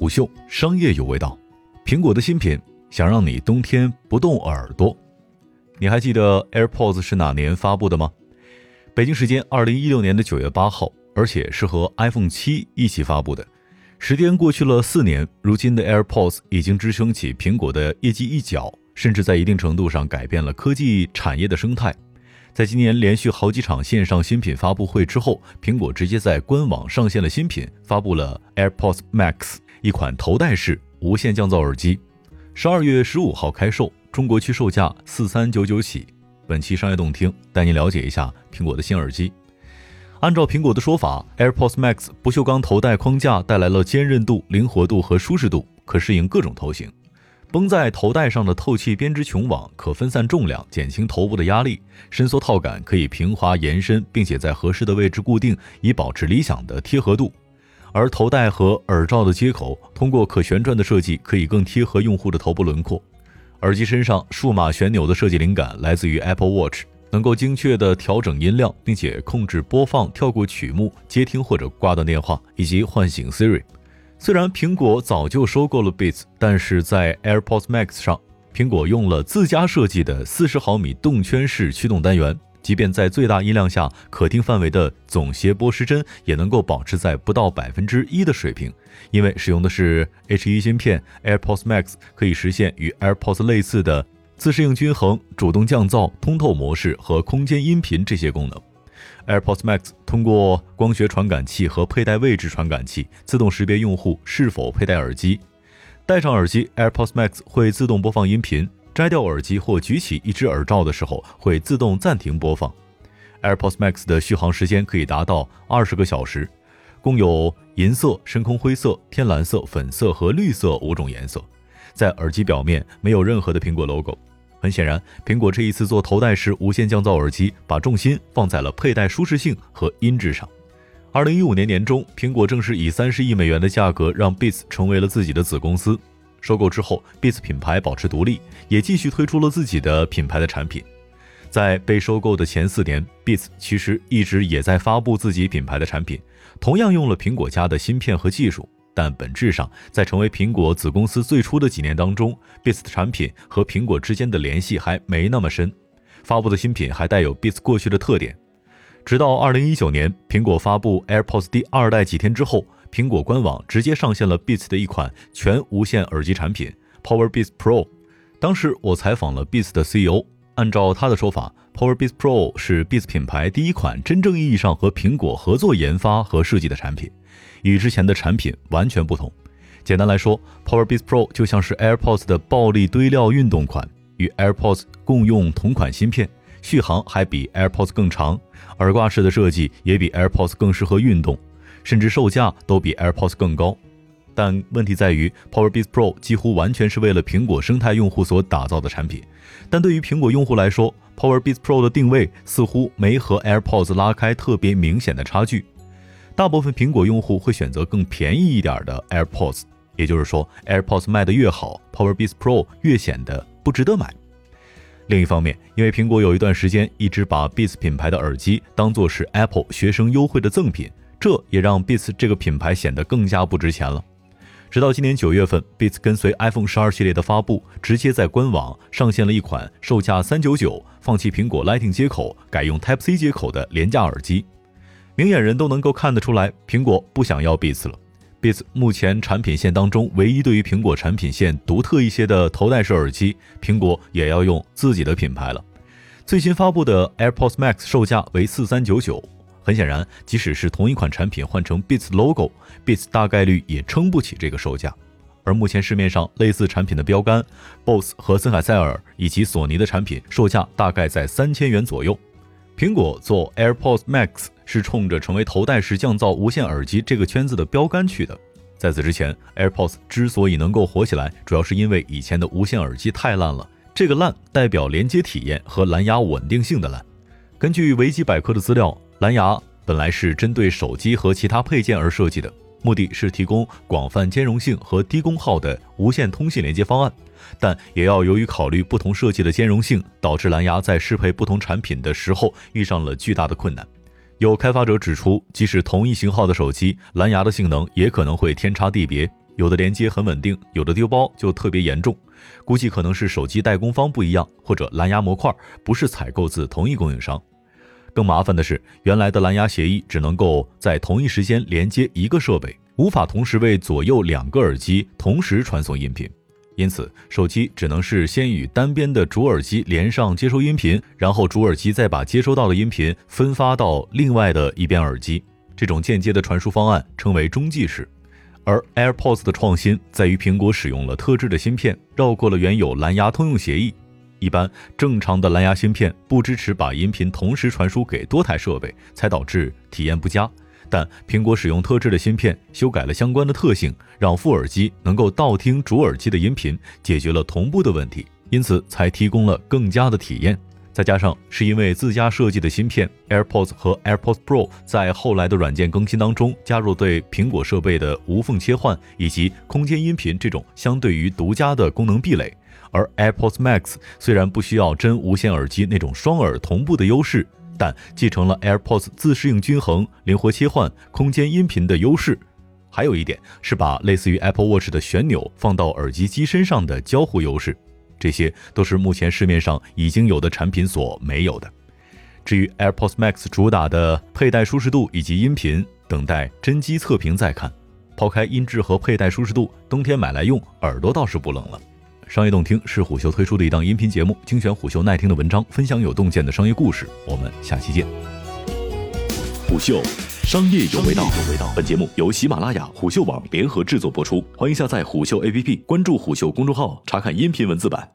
虎嗅商业有味道，苹果的新品想让你冬天不冻耳朵。你还记得 AirPods 是哪年发布的吗？北京时间二零一六年的九月八号，而且是和 iPhone 七一起发布的。时间过去了四年，如今的 AirPods 已经支撑起苹果的业绩一角，甚至在一定程度上改变了科技产业的生态。在今年连续好几场线上新品发布会之后，苹果直接在官网上线了新品，发布了 AirPods Max，一款头戴式无线降噪耳机，十二月十五号开售，中国区售价四三九九起。本期商业动听带您了解一下苹果的新耳机。按照苹果的说法，AirPods Max 不锈钢头戴框架带来了坚韧度、灵活度和舒适度，可适应各种头型。绷在头戴上的透气编织琼网可分散重量，减轻头部的压力。伸缩套杆可以平滑延伸，并且在合适的位置固定，以保持理想的贴合度。而头戴和耳罩的接口通过可旋转的设计，可以更贴合用户的头部轮廓。耳机身上数码旋钮的设计灵感来自于 Apple Watch，能够精确地调整音量，并且控制播放、跳过曲目、接听或者挂断电话，以及唤醒 Siri。虽然苹果早就收购了 Beats，但是在 AirPods Max 上，苹果用了自家设计的四十毫米动圈式驱动单元，即便在最大音量下，可听范围的总谐波失真也能够保持在不到百分之一的水平。因为使用的是 H1 芯片，AirPods Max 可以实现与 AirPods 类似的自适应均衡、主动降噪、通透模式和空间音频这些功能。AirPods Max 通过光学传感器和佩戴位置传感器，自动识别用户是否佩戴耳机。戴上耳机，AirPods Max 会自动播放音频；摘掉耳机或举起一只耳罩的时候，会自动暂停播放。AirPods Max 的续航时间可以达到二十个小时，共有银色、深空灰色、天蓝色、粉色和绿色五种颜色。在耳机表面没有任何的苹果 logo。很显然，苹果这一次做头戴式无线降噪耳机，把重心放在了佩戴舒适性和音质上。二零一五年年中，苹果正式以三十亿美元的价格让 Beats 成为了自己的子公司。收购之后，Beats 品牌保持独立，也继续推出了自己的品牌的产品。在被收购的前四年，Beats 其实一直也在发布自己品牌的产品，同样用了苹果家的芯片和技术。但本质上，在成为苹果子公司最初的几年当中，Beats 的产品和苹果之间的联系还没那么深，发布的新品还带有 Beats 过去的特点。直到2019年，苹果发布 AirPods 第二代几天之后，苹果官网直接上线了 Beats 的一款全无线耳机产品 PowerBeats Pro。当时我采访了 Beats 的 CEO，按照他的说法，PowerBeats Pro 是 Beats 品牌第一款真正意义上和苹果合作研发和设计的产品。与之前的产品完全不同。简单来说，PowerBeats Pro 就像是 AirPods 的暴力堆料运动款，与 AirPods 共用同款芯片，续航还比 AirPods 更长，耳挂式的设计也比 AirPods 更适合运动，甚至售价都比 AirPods 更高。但问题在于，PowerBeats Pro 几乎完全是为了苹果生态用户所打造的产品，但对于苹果用户来说，PowerBeats Pro 的定位似乎没和 AirPods 拉开特别明显的差距。大部分苹果用户会选择更便宜一点的 AirPods，也就是说，AirPods 卖得越好，PowerBeats Pro 越显得不值得买。另一方面，因为苹果有一段时间一直把 Beats 品牌的耳机当做是 Apple 学生优惠的赠品，这也让 Beats 这个品牌显得更加不值钱了。直到今年九月份，Beats 跟随 iPhone 十二系列的发布，直接在官网上线了一款售价三九九、放弃苹果 Lightning 接口，改用 Type C 接口的廉价耳机。明眼人都能够看得出来，苹果不想要 Beats 了。Beats 目前产品线当中唯一对于苹果产品线独特一些的头戴式耳机，苹果也要用自己的品牌了。最新发布的 AirPods Max 售价为四三九九。很显然，即使是同一款产品换成 Beats logo，Beats 大概率也撑不起这个售价。而目前市面上类似产品的标杆，BOSS 和森海塞尔以及索尼的产品，售价大概在三千元左右。苹果做 AirPods Max 是冲着成为头戴式降噪无线耳机这个圈子的标杆去的。在此之前，AirPods 之所以能够火起来，主要是因为以前的无线耳机太烂了。这个烂代表连接体验和蓝牙稳定性的烂。根据维基百科的资料，蓝牙本来是针对手机和其他配件而设计的。目的是提供广泛兼容性和低功耗的无线通信连接方案，但也要由于考虑不同设计的兼容性，导致蓝牙在适配不同产品的时候遇上了巨大的困难。有开发者指出，即使同一型号的手机，蓝牙的性能也可能会天差地别。有的连接很稳定，有的丢包就特别严重。估计可能是手机代工方不一样，或者蓝牙模块不是采购自同一供应商。更麻烦的是，原来的蓝牙协议只能够在同一时间连接一个设备，无法同时为左右两个耳机同时传送音频。因此，手机只能是先与单边的主耳机连上接收音频，然后主耳机再把接收到的音频分发到另外的一边耳机。这种间接的传输方案称为中继式。而 AirPods 的创新在于苹果使用了特制的芯片，绕过了原有蓝牙通用协议。一般正常的蓝牙芯片不支持把音频同时传输给多台设备，才导致体验不佳。但苹果使用特制的芯片，修改了相关的特性，让副耳机能够倒听主耳机的音频，解决了同步的问题，因此才提供了更佳的体验。再加上是因为自家设计的芯片，AirPods 和 AirPods Pro 在后来的软件更新当中加入对苹果设备的无缝切换以及空间音频这种相对于独家的功能壁垒。而 AirPods Max 虽然不需要真无线耳机那种双耳同步的优势，但继承了 AirPods 自适应均衡、灵活切换空间音频的优势。还有一点是把类似于 Apple Watch 的旋钮放到耳机机身上的交互优势。这些都是目前市面上已经有的产品所没有的。至于 AirPods Max 主打的佩戴舒适度以及音频，等待真机测评再看。抛开音质和佩戴舒适度，冬天买来用，耳朵倒是不冷了。商业洞听是虎嗅推出的一档音频节目，精选虎嗅耐听的文章，分享有洞见的商业故事。我们下期见。虎嗅，商业有味道。本节目由喜马拉雅、虎嗅网联合制作播出，欢迎下载虎嗅 APP，关注虎嗅公众号，查看音频文字版。